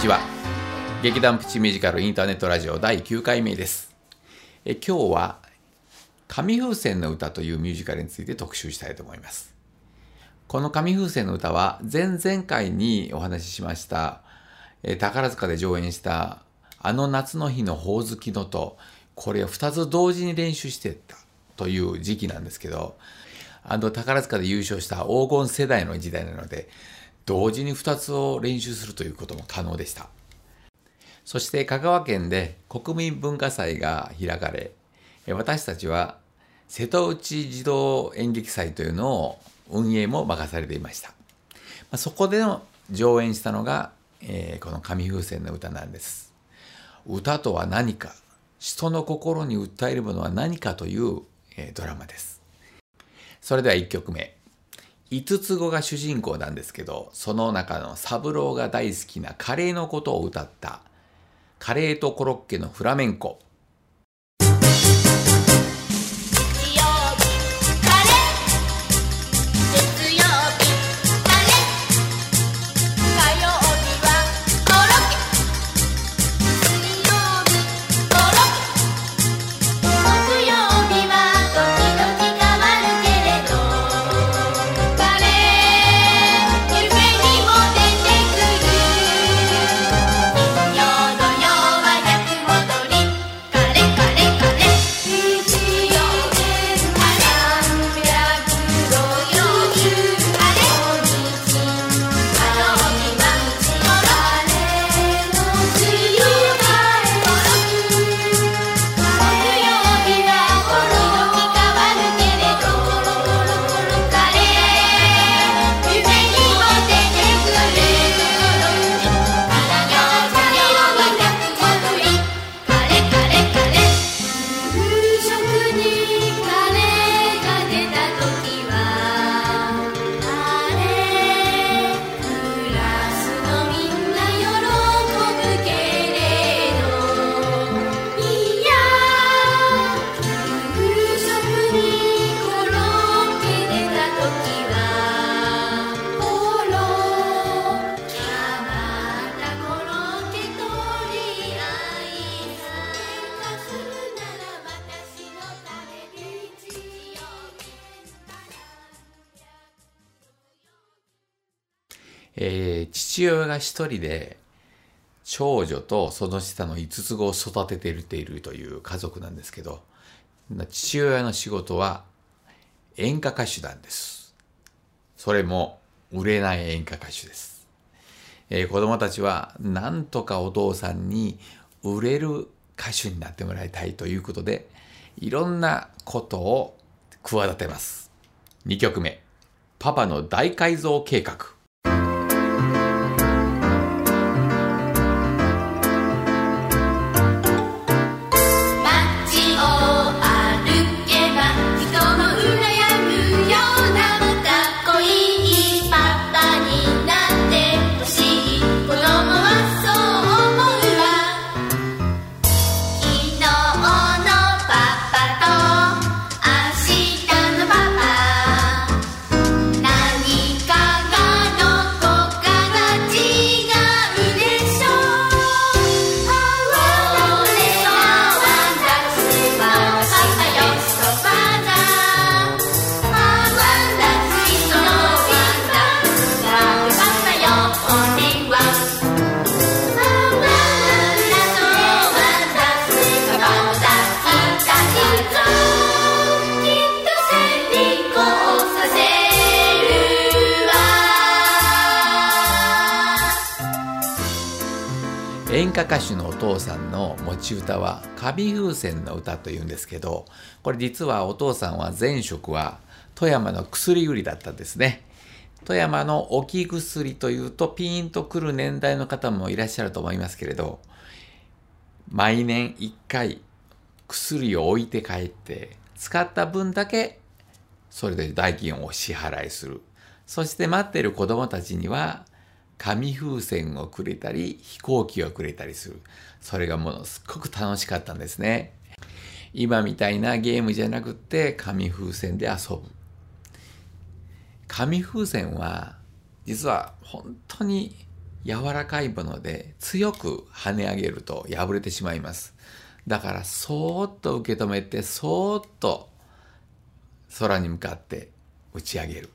にちは劇団プチミュージカルインターネットラジオ第9回目です。え今日は紙風船の歌というミュージカルについて特集したいと思います。この紙風船の歌は前々回にお話ししましたえ宝塚で上演したあの夏の日のほおずきのとこれを2つ同時に練習してたという時期なんですけどあの宝塚で優勝した黄金世代の時代なので同時に2つを練習するということも可能でした。そして香川県で国民文化祭が開かれ私たちは瀬戸内児童演劇祭というのを運営も任されていました。そこでの上演したのが、えー、この紙風船の歌なんです。歌とは何か人の心に訴えるものは何かという、えー、ドラマです。それでは1曲目。5つ子が主人公なんですけどその中の三郎が大好きなカレーのことを歌った「カレーとコロッケのフラメンコ」えー、父親が一人で長女とその下の5つ子を育てているているという家族なんですけど父親の仕事は演歌歌手なんです。それも売れない演歌歌手です、えー、子供たちはなんとかお父さんに売れる歌手になってもらいたいということでいろんなことを企てます。2曲目。パパの大改造計画。歌手のお父さんの持ち歌は「カビ風船の歌」というんですけどこれ実はお父さんは前職は富山の薬売りだったんですね。富山の置き薬というとピーンとくる年代の方もいらっしゃると思いますけれど毎年1回薬を置いて帰って使った分だけそれで代金をお支払いする。そして待ってる子供たちには紙風船をくれたり、飛行機をくれたりする。それがものすごく楽しかったんですね。今みたいなゲームじゃなくって紙風船で遊ぶ。紙風船は実は本当に柔らかいもので強く跳ね上げると破れてしまいます。だからそーっと受け止めてそーっと空に向かって打ち上げる。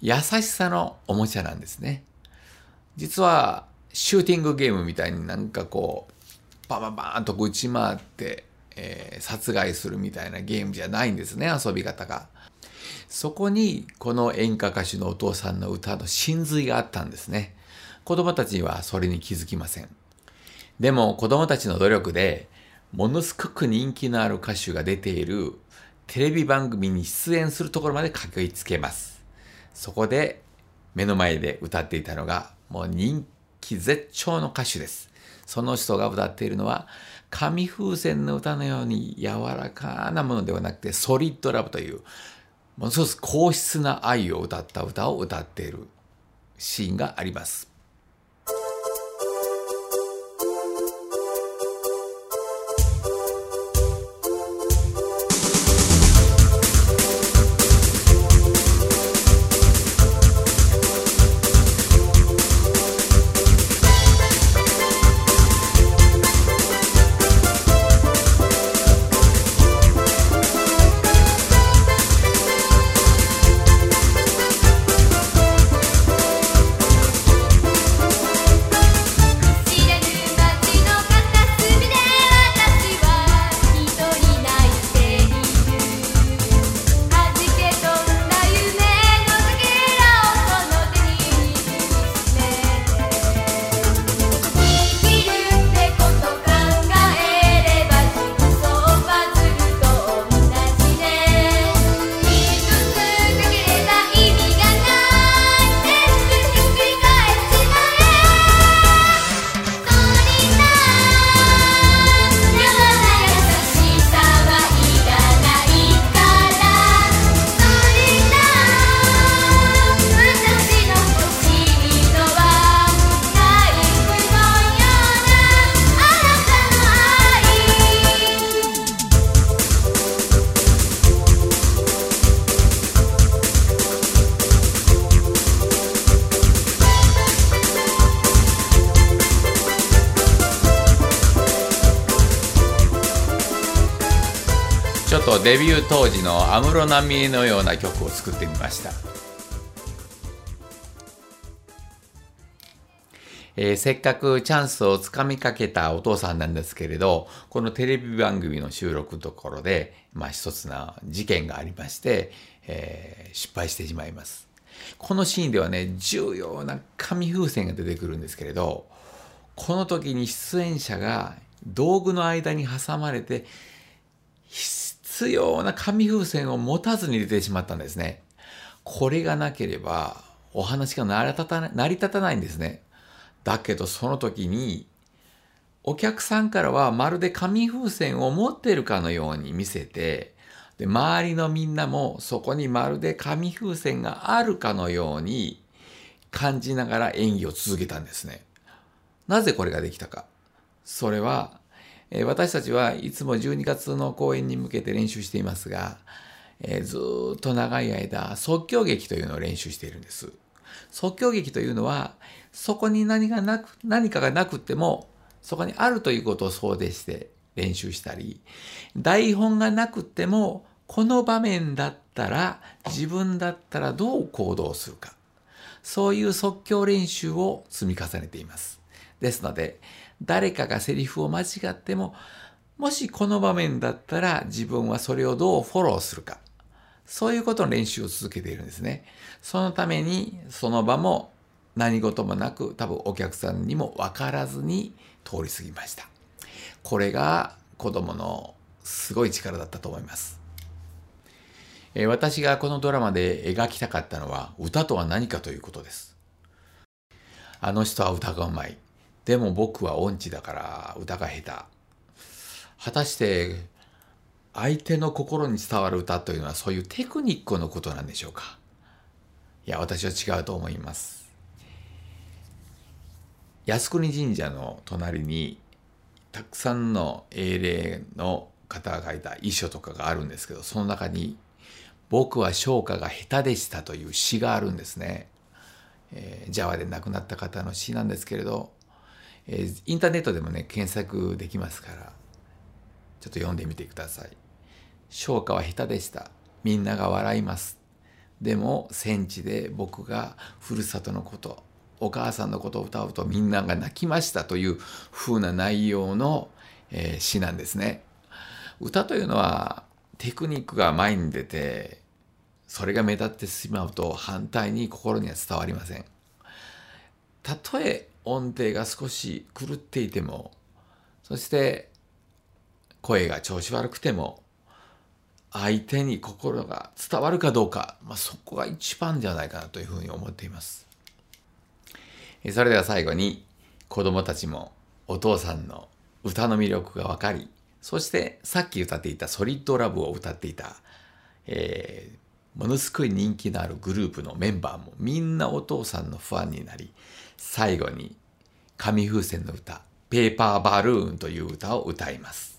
優しさのおもちゃなんですね。実はシューティングゲームみたいになんかこうバババーンと打ち回って、えー、殺害するみたいなゲームじゃないんですね遊び方が。そこにこの演歌歌手のお父さんの歌の真髄があったんですね。子供たちにはそれに気づきません。でも子供たちの努力でものすごく人気のある歌手が出ているテレビ番組に出演するところまで駆けつけます。そこで目の前で歌っていたのがもう人気絶頂の歌手です。その人が歌っているのは紙風船の歌のように柔らかなものではなくてソリッドラブというものすごく硬質な愛を歌った歌を歌っているシーンがあります。デビュー当時の安室奈美恵のような曲を作ってみました、えー、せっかくチャンスをつかみかけたお父さんなんですけれどこのテレビ番組の収録のところで、まあ、一つな事件がありまして、えー、失敗してしまいます。このシーンではね重要な紙風船が出てくるんですけれどこの時に出演者が道具の間に挟まれて必要な紙風船を持たずに出てしまったんですね。これがなければお話が成り立たない成り立たないんですね。だけどその時にお客さんからはまるで紙風船を持ってるかのように見せてで周りのみんなもそこにまるで紙風船があるかのように感じながら演技を続けたんですね。なぜこれができたか。それはえ私たちはいつも12月の公演に向けて練習していますが、えー、ずっと長い間即興劇というのを練習しているんです。即興劇というのはそこに何がなく何かがなくてもそこにあるということを想定して練習したり台本がなくてもこの場面だったら自分だったらどう行動するかそういう即興練習を積み重ねています。ですので誰かがセリフを間違っても、もしこの場面だったら自分はそれをどうフォローするか。そういうことの練習を続けているんですね。そのためにその場も何事もなく多分お客さんにも分からずに通り過ぎました。これが子供のすごい力だったと思います。え私がこのドラマで描きたかったのは歌とは何かということです。あの人は歌がうまい。でも僕は音痴だから歌が下手。果たして相手の心に伝わる歌というのはそういうテクニックのことなんでしょうか？いや私は違うと思います。靖国神社の隣にたくさんの英霊の方が書いた遺書とかがあるんですけどその中に「僕は唱歌が下手でした」という詩があるんですね。えー、ジャワで亡くなった方の詩なんですけれど、えー、インターネットでもね検索できますからちょっと読んでみてください。昇華は下手でした。みんなが笑います。でも戦地で僕がふるさとのことお母さんのことを歌うとみんなが泣きましたという風な内容の、えー、詩なんですね。歌というのはテクニックが前に出てそれが目立ってしまうと反対に心には伝わりません。たとえ音程が少し狂っていてもそして声が調子悪くても相手に心が伝わるかどうか、まあ、そこが一番じゃないかなというふうに思っています。それでは最後に子供たちもお父さんの歌の魅力が分かり、そしてさっき歌っていたソリッドラブを歌っていた、えー、ものすごい人気のあるグループのメンバーもみんなお父さんのファンになり、最後に紙風船の歌、ペーパーバルーンという歌を歌います。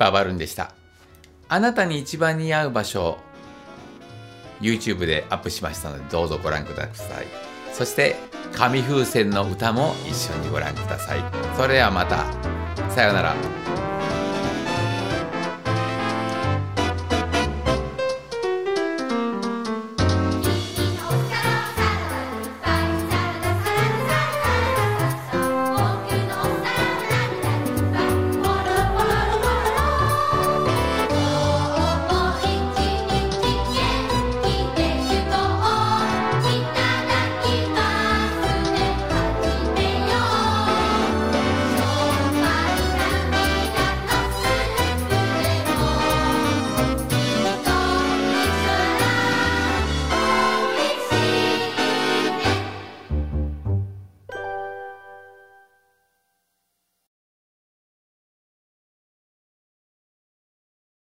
パーバルーンでした。あなたに一番似合う場所を、YouTube でアップしましたので、どうぞご覧ください。そして、紙風船の歌も一緒にご覧ください。それではまた。さようなら。